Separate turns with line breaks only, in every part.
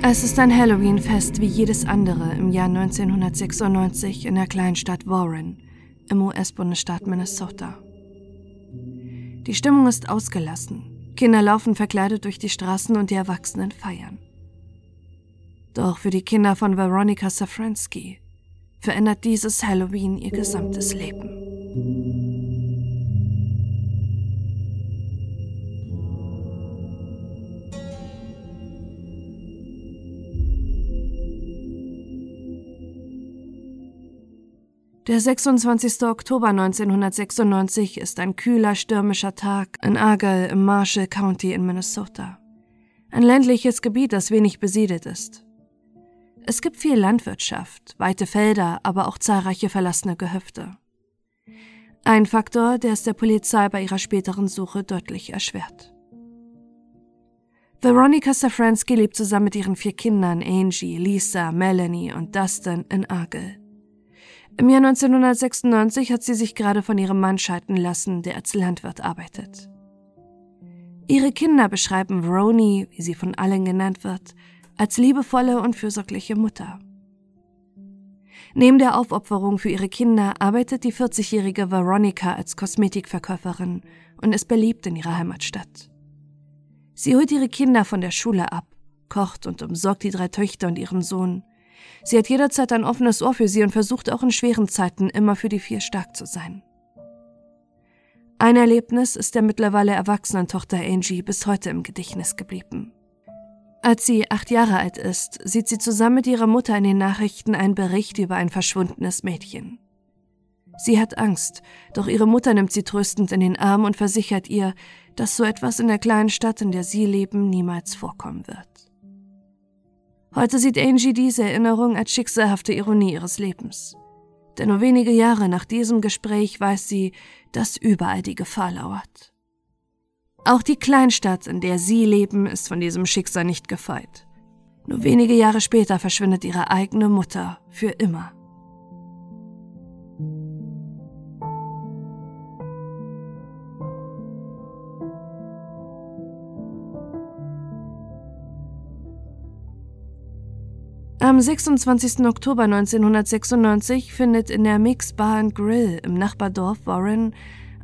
Es ist ein Halloween-Fest wie jedes andere im Jahr 1996 in der Kleinstadt Warren im US-Bundesstaat Minnesota. Die Stimmung ist ausgelassen. Kinder laufen verkleidet durch die Straßen und die Erwachsenen feiern. Doch für die Kinder von Veronica Safransky verändert dieses Halloween ihr gesamtes Leben. Der 26. Oktober 1996 ist ein kühler, stürmischer Tag in Argyle im Marshall County in Minnesota. Ein ländliches Gebiet, das wenig besiedelt ist. Es gibt viel Landwirtschaft, weite Felder, aber auch zahlreiche verlassene Gehöfte. Ein Faktor, der es der Polizei bei ihrer späteren Suche deutlich erschwert. Veronica Safransky lebt zusammen mit ihren vier Kindern Angie, Lisa, Melanie und Dustin in Argyle. Im Jahr 1996 hat sie sich gerade von ihrem Mann scheiden lassen, der als Landwirt arbeitet. Ihre Kinder beschreiben Roni, wie sie von allen genannt wird, als liebevolle und fürsorgliche Mutter. Neben der Aufopferung für ihre Kinder arbeitet die 40-jährige Veronica als Kosmetikverkäuferin und ist beliebt in ihrer Heimatstadt. Sie holt ihre Kinder von der Schule ab, kocht und umsorgt die drei Töchter und ihren Sohn, Sie hat jederzeit ein offenes Ohr für sie und versucht auch in schweren Zeiten immer für die vier stark zu sein. Ein Erlebnis ist der mittlerweile erwachsenen Tochter Angie bis heute im Gedächtnis geblieben. Als sie acht Jahre alt ist, sieht sie zusammen mit ihrer Mutter in den Nachrichten einen Bericht über ein verschwundenes Mädchen. Sie hat Angst, doch ihre Mutter nimmt sie tröstend in den Arm und versichert ihr, dass so etwas in der kleinen Stadt, in der sie leben, niemals vorkommen wird. Heute sieht Angie diese Erinnerung als schicksalhafte Ironie ihres Lebens. Denn nur wenige Jahre nach diesem Gespräch weiß sie, dass überall die Gefahr lauert. Auch die Kleinstadt, in der sie leben, ist von diesem Schicksal nicht gefeit. Nur wenige Jahre später verschwindet ihre eigene Mutter für immer. Am 26. Oktober 1996 findet in der Mix Bar and Grill im Nachbardorf Warren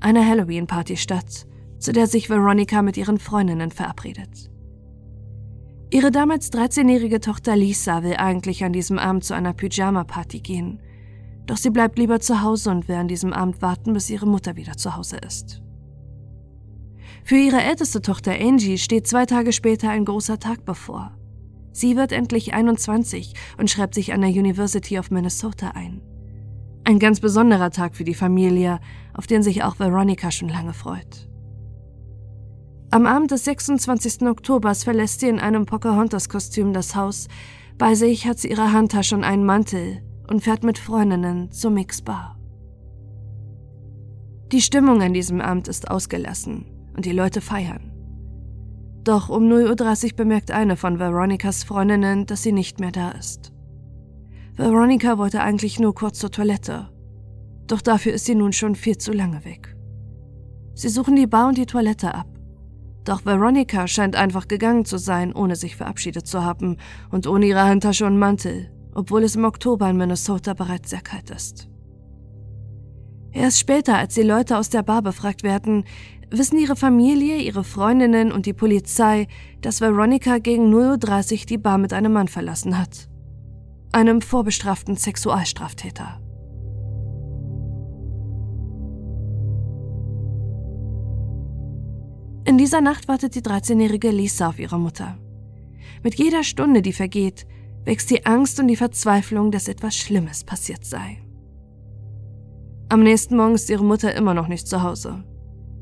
eine Halloween-Party statt, zu der sich Veronica mit ihren Freundinnen verabredet. Ihre damals 13-jährige Tochter Lisa will eigentlich an diesem Abend zu einer Pyjama-Party gehen, doch sie bleibt lieber zu Hause und will an diesem Abend warten, bis ihre Mutter wieder zu Hause ist. Für ihre älteste Tochter Angie steht zwei Tage später ein großer Tag bevor. Sie wird endlich 21 und schreibt sich an der University of Minnesota ein. Ein ganz besonderer Tag für die Familie, auf den sich auch Veronica schon lange freut. Am Abend des 26. Oktobers verlässt sie in einem Pocahontas-Kostüm das Haus. Bei sich hat sie ihre Handtasche und einen Mantel und fährt mit Freundinnen zur Mixbar. Die Stimmung an diesem Abend ist ausgelassen und die Leute feiern. Doch um 0.30 Uhr bemerkt eine von Veronicas Freundinnen, dass sie nicht mehr da ist. Veronica wollte eigentlich nur kurz zur Toilette. Doch dafür ist sie nun schon viel zu lange weg. Sie suchen die Bar und die Toilette ab. Doch Veronica scheint einfach gegangen zu sein, ohne sich verabschiedet zu haben und ohne ihre Handtasche und Mantel, obwohl es im Oktober in Minnesota bereits sehr kalt ist. Erst später, als die Leute aus der Bar befragt werden, wissen ihre Familie, ihre Freundinnen und die Polizei, dass Veronica gegen 0.30 Uhr die Bar mit einem Mann verlassen hat. Einem vorbestraften Sexualstraftäter. In dieser Nacht wartet die 13-jährige Lisa auf ihre Mutter. Mit jeder Stunde, die vergeht, wächst die Angst und die Verzweiflung, dass etwas Schlimmes passiert sei. Am nächsten Morgen ist ihre Mutter immer noch nicht zu Hause.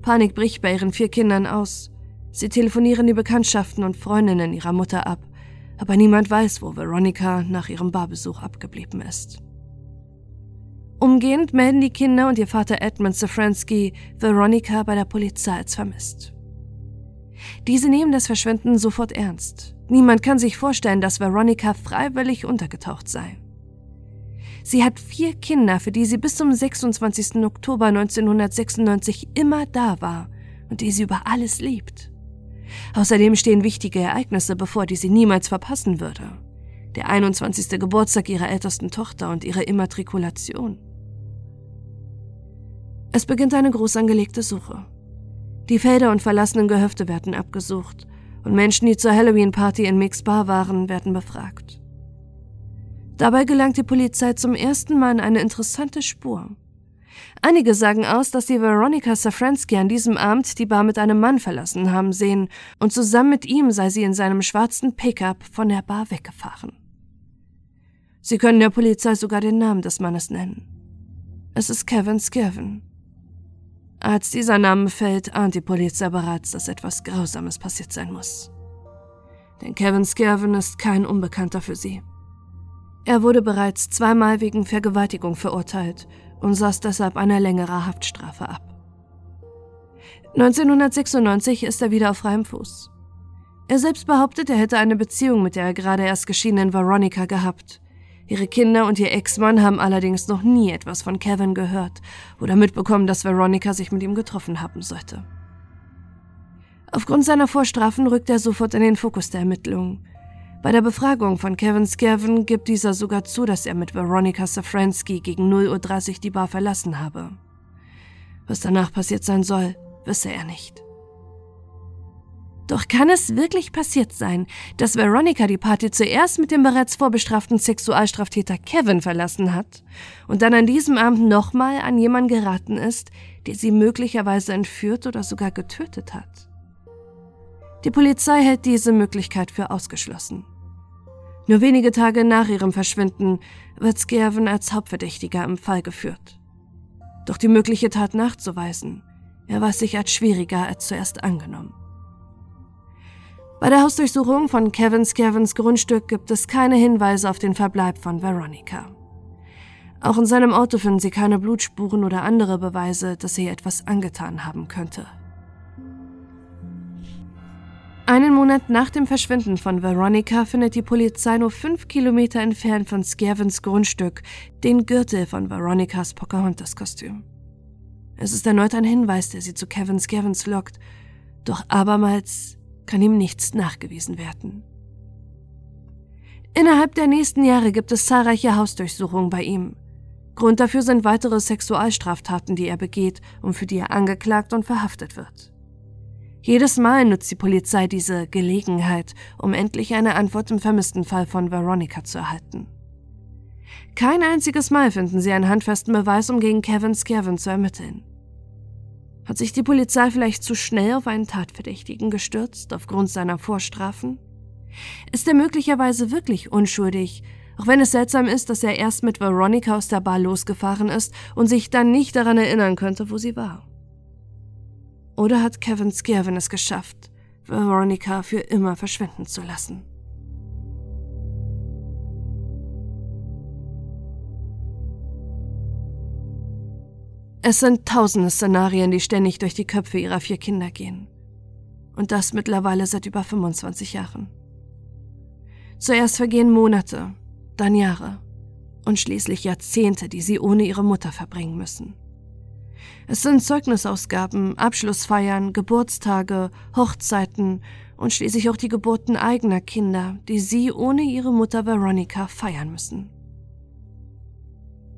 Panik bricht bei ihren vier Kindern aus. Sie telefonieren die Bekanntschaften und Freundinnen ihrer Mutter ab, aber niemand weiß, wo Veronica nach ihrem Barbesuch abgeblieben ist. Umgehend melden die Kinder und ihr Vater Edmund Safransky Veronica bei der Polizei als vermisst. Diese nehmen das Verschwinden sofort ernst. Niemand kann sich vorstellen, dass Veronica freiwillig untergetaucht sei. Sie hat vier Kinder, für die sie bis zum 26. Oktober 1996 immer da war und die sie über alles liebt. Außerdem stehen wichtige Ereignisse bevor, die sie niemals verpassen würde. Der 21. Geburtstag ihrer ältesten Tochter und ihre Immatrikulation. Es beginnt eine groß angelegte Suche. Die Felder und verlassenen Gehöfte werden abgesucht und Menschen, die zur Halloween-Party in Mix Bar waren, werden befragt. Dabei gelangt die Polizei zum ersten Mal an eine interessante Spur. Einige sagen aus, dass sie Veronika Safransky an diesem Abend die Bar mit einem Mann verlassen haben sehen und zusammen mit ihm sei sie in seinem schwarzen Pickup von der Bar weggefahren. Sie können der Polizei sogar den Namen des Mannes nennen. Es ist Kevin Skirvin. Als dieser Name fällt, ahnt die Polizei bereits, dass etwas Grausames passiert sein muss. Denn Kevin Skirvin ist kein Unbekannter für sie. Er wurde bereits zweimal wegen Vergewaltigung verurteilt und saß deshalb eine längere Haftstrafe ab. 1996 ist er wieder auf freiem Fuß. Er selbst behauptet, er hätte eine Beziehung mit der gerade erst geschiedenen Veronica gehabt Ihre Kinder und ihr Ex-Mann haben allerdings noch nie etwas von Kevin gehört oder mitbekommen, dass Veronica sich mit ihm getroffen haben sollte. Aufgrund seiner Vorstrafen rückt er sofort in den Fokus der Ermittlungen. Bei der Befragung von Kevin Skevin gibt dieser sogar zu, dass er mit Veronica Safransky gegen 0.30 Uhr die Bar verlassen habe. Was danach passiert sein soll, wisse er nicht. Doch kann es wirklich passiert sein, dass Veronica die Party zuerst mit dem bereits vorbestraften Sexualstraftäter Kevin verlassen hat und dann an diesem Abend nochmal an jemanden geraten ist, der sie möglicherweise entführt oder sogar getötet hat? Die Polizei hält diese Möglichkeit für ausgeschlossen. Nur wenige Tage nach ihrem Verschwinden wird Skerven als Hauptverdächtiger im Fall geführt. Doch die mögliche Tat nachzuweisen, erweist sich als schwieriger als zuerst angenommen. Bei der Hausdurchsuchung von Kevin Skevins Grundstück gibt es keine Hinweise auf den Verbleib von Veronica. Auch in seinem Auto finden sie keine Blutspuren oder andere Beweise, dass er ihr etwas angetan haben könnte. Einen Monat nach dem Verschwinden von Veronica findet die Polizei nur fünf Kilometer entfernt von Skevins Grundstück den Gürtel von Veronicas Pocahontas-Kostüm. Es ist erneut ein Hinweis, der sie zu Kevin Skevins lockt, doch abermals kann ihm nichts nachgewiesen werden. Innerhalb der nächsten Jahre gibt es zahlreiche Hausdurchsuchungen bei ihm. Grund dafür sind weitere Sexualstraftaten, die er begeht und für die er angeklagt und verhaftet wird. Jedes Mal nutzt die Polizei diese Gelegenheit, um endlich eine Antwort im vermissten Fall von Veronica zu erhalten. Kein einziges Mal finden sie einen handfesten Beweis, um gegen Kevin Skevin zu ermitteln. Hat sich die Polizei vielleicht zu schnell auf einen Tatverdächtigen gestürzt, aufgrund seiner Vorstrafen? Ist er möglicherweise wirklich unschuldig, auch wenn es seltsam ist, dass er erst mit Veronica aus der Bar losgefahren ist und sich dann nicht daran erinnern könnte, wo sie war? Oder hat Kevin Skirvin es geschafft, Veronica für immer verschwinden zu lassen? Es sind tausende Szenarien, die ständig durch die Köpfe ihrer vier Kinder gehen. Und das mittlerweile seit über 25 Jahren. Zuerst vergehen Monate, dann Jahre und schließlich Jahrzehnte, die sie ohne ihre Mutter verbringen müssen. Es sind Zeugnisausgaben, Abschlussfeiern, Geburtstage, Hochzeiten und schließlich auch die Geburten eigener Kinder, die sie ohne ihre Mutter Veronica feiern müssen.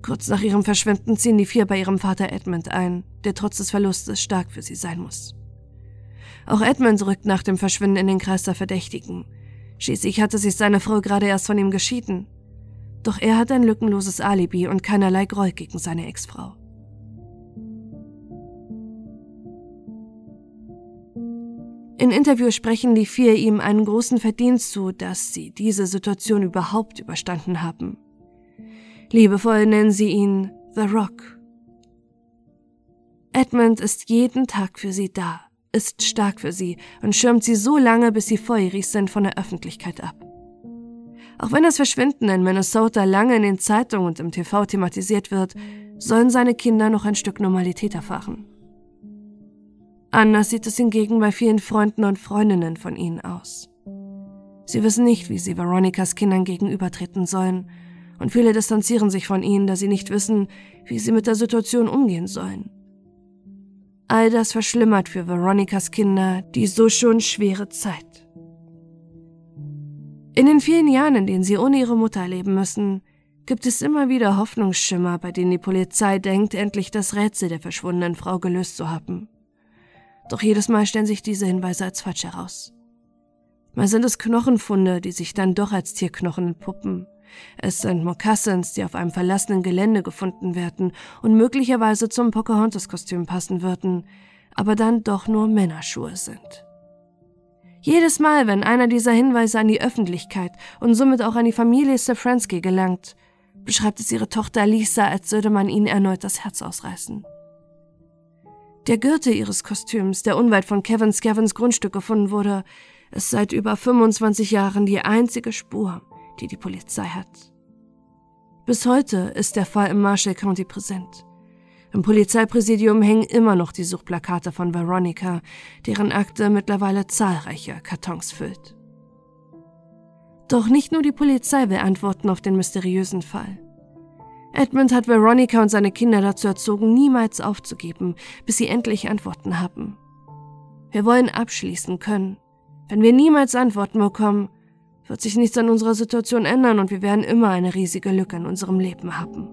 Kurz nach ihrem Verschwinden ziehen die vier bei ihrem Vater Edmund ein, der trotz des Verlustes stark für sie sein muss. Auch Edmund rückt nach dem Verschwinden in den Kreis der Verdächtigen. Schließlich hatte sich seine Frau gerade erst von ihm geschieden. Doch er hat ein lückenloses Alibi und keinerlei Groll gegen seine Ex-Frau. In Interviews sprechen die vier ihm einen großen Verdienst zu, dass sie diese Situation überhaupt überstanden haben. Liebevoll nennen sie ihn The Rock. Edmund ist jeden Tag für sie da, ist stark für sie und schirmt sie so lange, bis sie feurig sind von der Öffentlichkeit ab. Auch wenn das Verschwinden in Minnesota lange in den Zeitungen und im TV thematisiert wird, sollen seine Kinder noch ein Stück Normalität erfahren. Anders sieht es hingegen bei vielen Freunden und Freundinnen von ihnen aus. Sie wissen nicht, wie sie Veronicas Kindern gegenübertreten sollen und viele distanzieren sich von ihnen, da sie nicht wissen, wie sie mit der Situation umgehen sollen. All das verschlimmert für Veronikas Kinder die so schon schwere Zeit. In den vielen Jahren, in denen sie ohne ihre Mutter leben müssen, gibt es immer wieder Hoffnungsschimmer, bei denen die Polizei denkt, endlich das Rätsel der verschwundenen Frau gelöst zu haben. Doch jedes Mal stellen sich diese Hinweise als falsch heraus. Mal sind es Knochenfunde, die sich dann doch als Tierknochen entpuppen. Es sind Mokassins, die auf einem verlassenen Gelände gefunden werden und möglicherweise zum Pocahontas-Kostüm passen würden, aber dann doch nur Männerschuhe sind. Jedes Mal, wenn einer dieser Hinweise an die Öffentlichkeit und somit auch an die Familie Safransky gelangt, beschreibt es ihre Tochter Lisa, als würde man ihnen erneut das Herz ausreißen. Der Gürtel ihres Kostüms, der unweit von Kevin Scavens Grundstück gefunden wurde, ist seit über 25 Jahren die einzige Spur, die die Polizei hat. Bis heute ist der Fall im Marshall County präsent. Im Polizeipräsidium hängen immer noch die Suchplakate von Veronica, deren Akte mittlerweile zahlreiche Kartons füllt. Doch nicht nur die Polizei will Antworten auf den mysteriösen Fall. Edmund hat Veronica und seine Kinder dazu erzogen, niemals aufzugeben, bis sie endlich Antworten haben. Wir wollen abschließen können. Wenn wir niemals Antworten bekommen, wird sich nichts an unserer Situation ändern und wir werden immer eine riesige Lücke in unserem Leben haben.